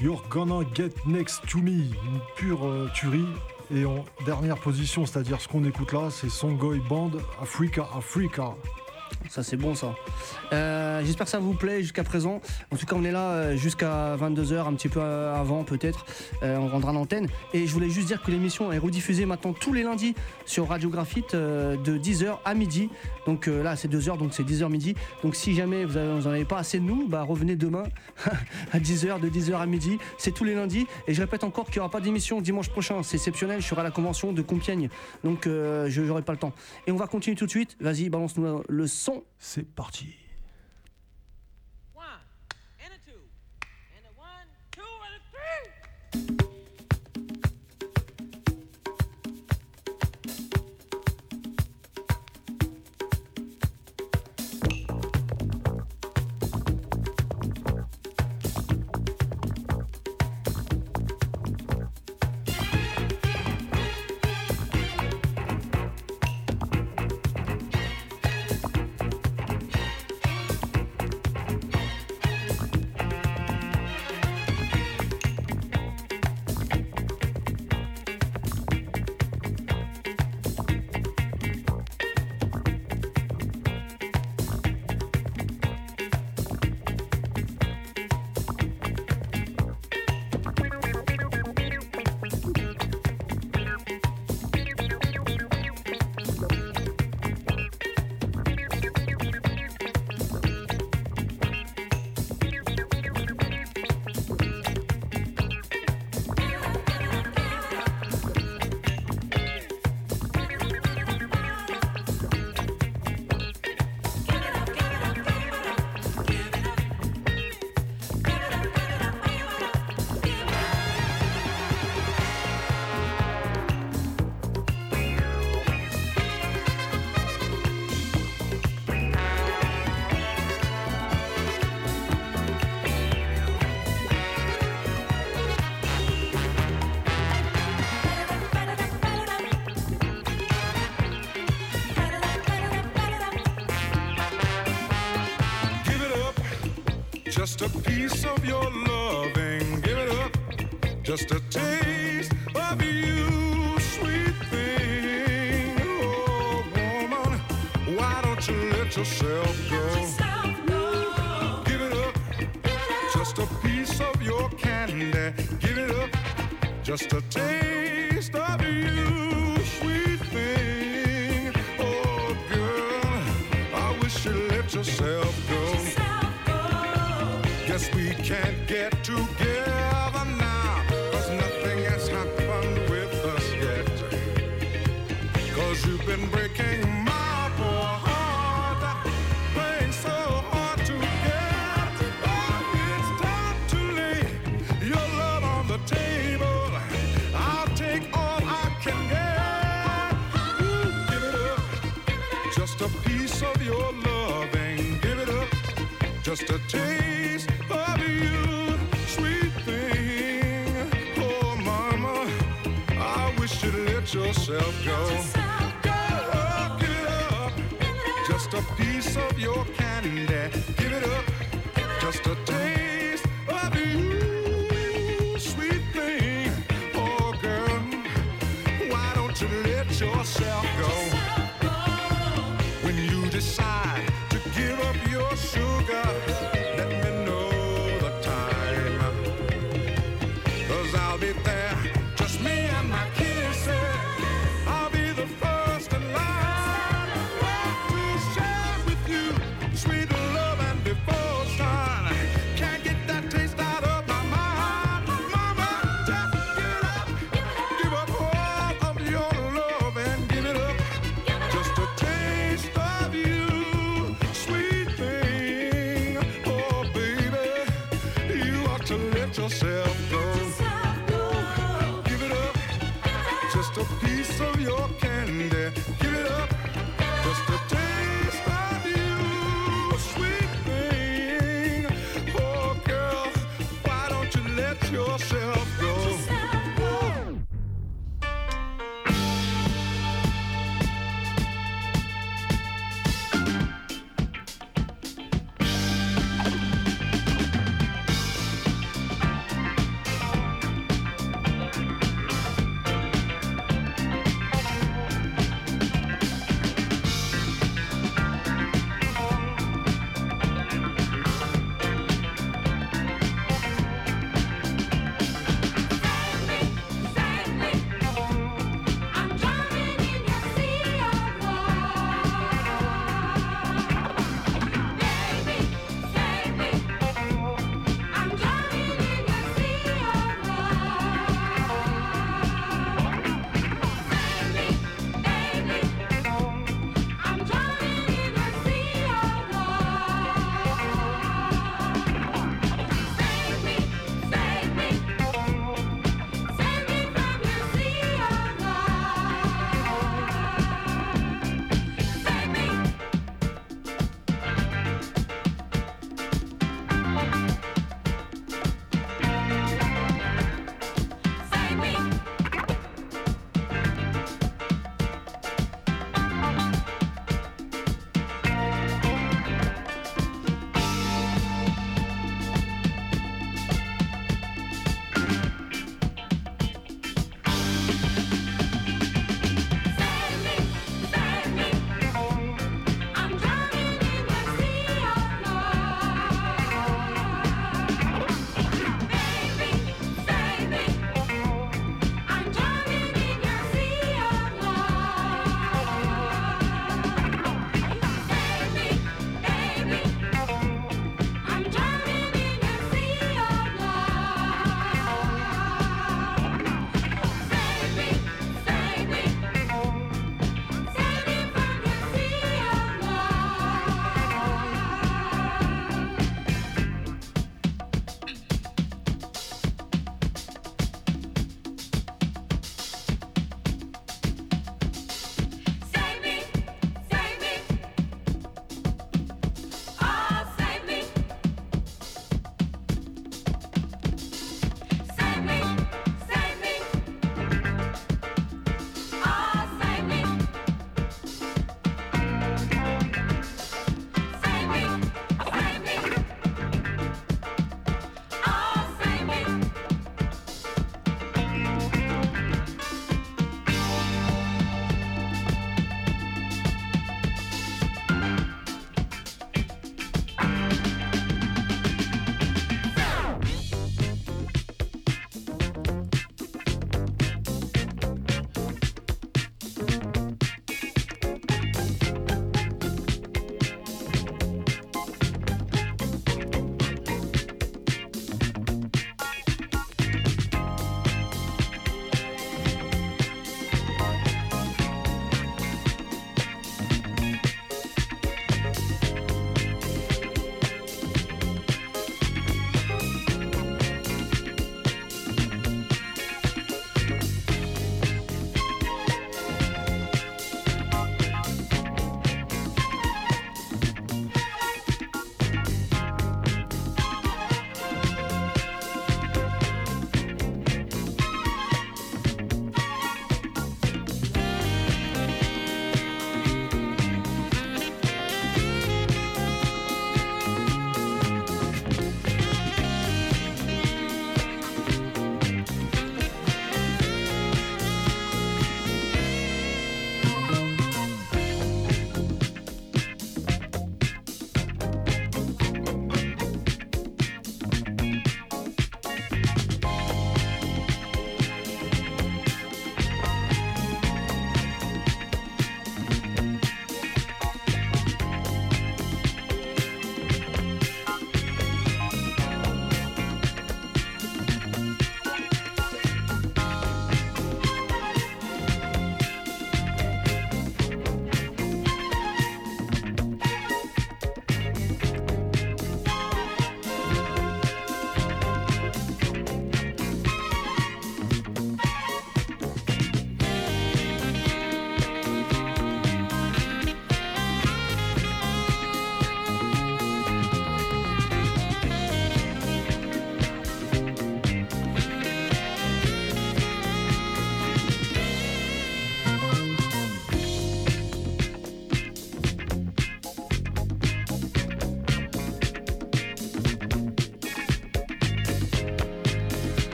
You're Gonna Get Next to Me, une pure euh, tuerie. Et en dernière position, c'est-à-dire ce qu'on écoute là, c'est Songoy Band, Africa, Africa. Ça c'est bon ça. Euh, J'espère que ça vous plaît jusqu'à présent. En tout cas on est là euh, jusqu'à 22h, un petit peu euh, avant peut-être. On rendra l'antenne. Et je voulais juste dire que l'émission est rediffusée maintenant tous les lundis sur Radio Graphite de 10h à midi. Donc là c'est 2h donc c'est 10h midi. Donc si jamais vous n'en avez pas assez de nous, bah, revenez demain à 10h, de 10h à midi. C'est tous les lundis. Et je répète encore qu'il n'y aura pas d'émission dimanche prochain. C'est exceptionnel. Je serai à la convention de Compiègne. Donc je n'aurai pas le temps. Et on va continuer tout de suite. Vas-y, balance-nous le son. C'est parti.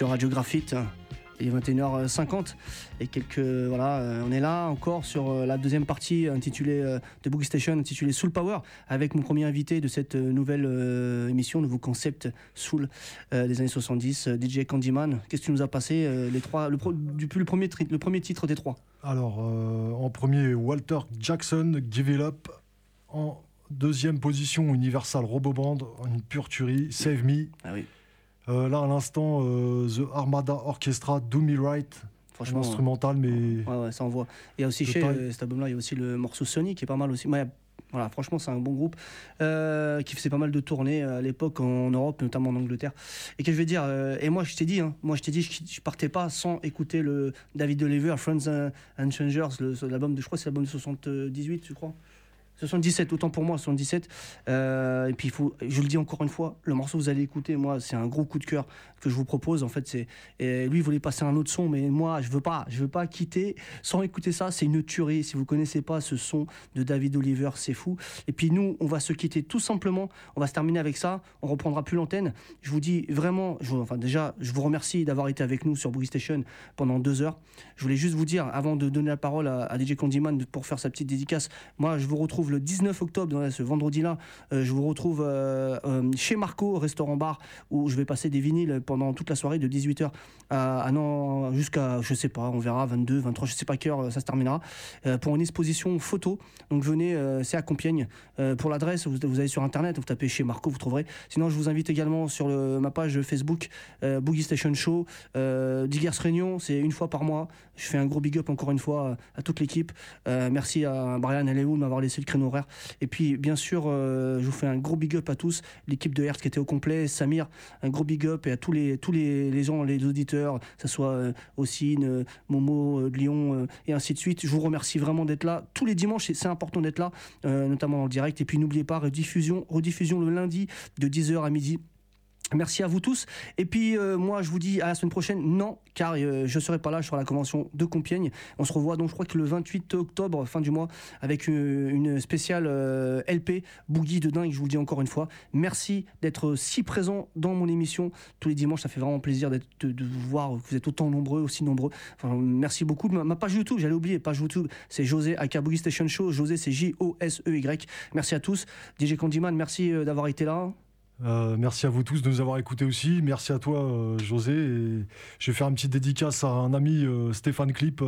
Sur Radio Graphite. Il est 21h50 et quelques voilà, euh, on est là encore sur euh, la deuxième partie intitulée euh, de Boogie Station, intitulée Soul Power, avec mon premier invité de cette nouvelle émission, nouveau concept Soul des années 70, euh, DJ Candyman. Qu'est-ce que tu nous as passé les trois, le, pro- le premier, tri- le premier titre des trois? Alors, euh, en premier, Walter Jackson, Give It Up. En deuxième position, Universal Roboband, une pure tuerie, Save Me. Ah oui. Euh, là, à l'instant, euh, The Armada Orchestra, Do Me Right. Franchement, instrumental, mais Ouais, ouais, ça envoie. Il y a aussi chez euh, cet album-là, il y a aussi le morceau Sony qui est pas mal aussi. Ouais, voilà, franchement, c'est un bon groupe euh, qui faisait pas mal de tournées à l'époque en Europe, notamment en Angleterre. Et que je vais dire, euh, et moi je t'ai dit, hein, moi je t'ai dit, je, je partais pas sans écouter le David Oliver, Friends and Changers, l'album de, je crois c'est l'album de 78, je crois? 77, autant pour moi, 77. Euh, et puis, il faut, je le dis encore une fois, le morceau vous allez écouter, moi, c'est un gros coup de cœur que je vous propose. En fait, c'est lui, il voulait passer un autre son, mais moi, je veux pas, je veux pas quitter sans écouter ça. C'est une tuerie. Si vous connaissez pas ce son de David Oliver, c'est fou. Et puis nous, on va se quitter tout simplement. On va se terminer avec ça. On reprendra plus l'antenne. Je vous dis vraiment, je, enfin déjà, je vous remercie d'avoir été avec nous sur Boogie Station pendant deux heures. Je voulais juste vous dire, avant de donner la parole à, à DJ Candyman pour faire sa petite dédicace, moi, je vous retrouve le 19 octobre, ce vendredi-là. euh, je vous retrouve euh, euh, chez Marco, au restaurant bar, où je vais passer des vinyles pendant toute la soirée de 18h à, non, jusqu'à, je sais pas, on verra, 22, 23, je sais pas quelle heure ça se terminera, pour une exposition photo. Donc venez, c'est à Compiègne. Pour l'adresse, vous, allez sur internet, vous tapez chez Marco, vous trouverez. Sinon, je vous invite également sur ma page Facebook, Boogie Station Show, Diggers Réunion, c'est une fois par mois. Je fais un gros big up encore une fois à toute l'équipe. Merci à Brian et Léo de m'avoir laissé le créneau Et puis, bien sûr, euh, je vous fais un gros big up à tous. L'équipe de Hertz qui était au complet, Samir, un gros big up et à tous les, tous les, les gens, les auditeurs, que ce soit euh, Ossine, euh, Momo euh, Lyon et ainsi de suite. Je vous remercie vraiment d'être là. Tous les dimanches, c'est- important d'être là, notamment le direct. Et puis, n'oubliez pas, rediffusion, rediffusion le lundi de 10h à midi. Merci à vous tous. Et puis, euh, moi, je vous dis à la semaine prochaine. Non, car euh, je serai pas là sur la convention de Compiègne. On se revoit donc, je crois que le 28 octobre, fin du mois, avec une, une spéciale euh, LP, Boogie de dingue, je vous le dis encore une fois. Merci d'être si présent dans mon émission tous les dimanches. Ça fait vraiment plaisir de, de vous voir, vous êtes autant nombreux, aussi nombreux. Enfin, merci beaucoup. Ma, page YouTube, j'allais oublier, page YouTube, c'est José, aka Boogie Station Show. José, c'est J-O-S-E-Y. Merci à tous. DJ Candyman, merci euh, d'avoir été là. Euh, merci à vous tous de nous avoir écoutés aussi. Merci à toi, euh, José. Je vais faire une petite dédicace à un ami, euh, Stéphane Clip,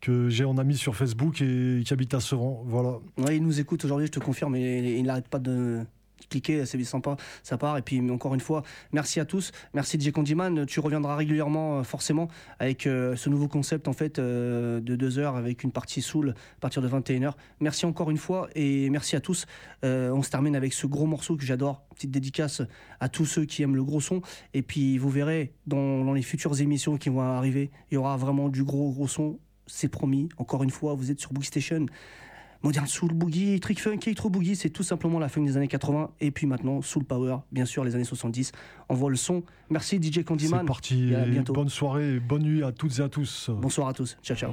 que j'ai en ami sur Facebook et qui habite à Sevran. Voilà. Ouais, il nous écoute aujourd'hui, je te confirme, et il n'arrête pas de cliquer, c'est sympa, ça part. Et puis, encore une fois, merci à tous. Merci DJ Condiman. Tu reviendras régulièrement, euh, forcément, avec euh, ce nouveau concept, en fait, euh, de deux heures, avec une partie soul à partir de 21h. Merci encore une fois, et merci à tous. On se termine avec ce gros morceau que j'adore. Petite dédicace à tous ceux qui aiment le gros son. Et puis, vous verrez, dans, les futures émissions qui vont arriver, il y aura vraiment du gros, gros son. C'est promis. Encore une fois, vous êtes sur Boogie Station. Modern Soul Boogie, Trick Funk, Electro Boogie, c'est tout simplement la fin des années 80. Et puis maintenant, Soul Power, bien sûr, les années 70. Envoie le son. Merci DJ Candyman. C'est parti. Et à bientôt. Bonne soirée bonne nuit à toutes et à tous. Bonsoir à tous. Ciao, ciao.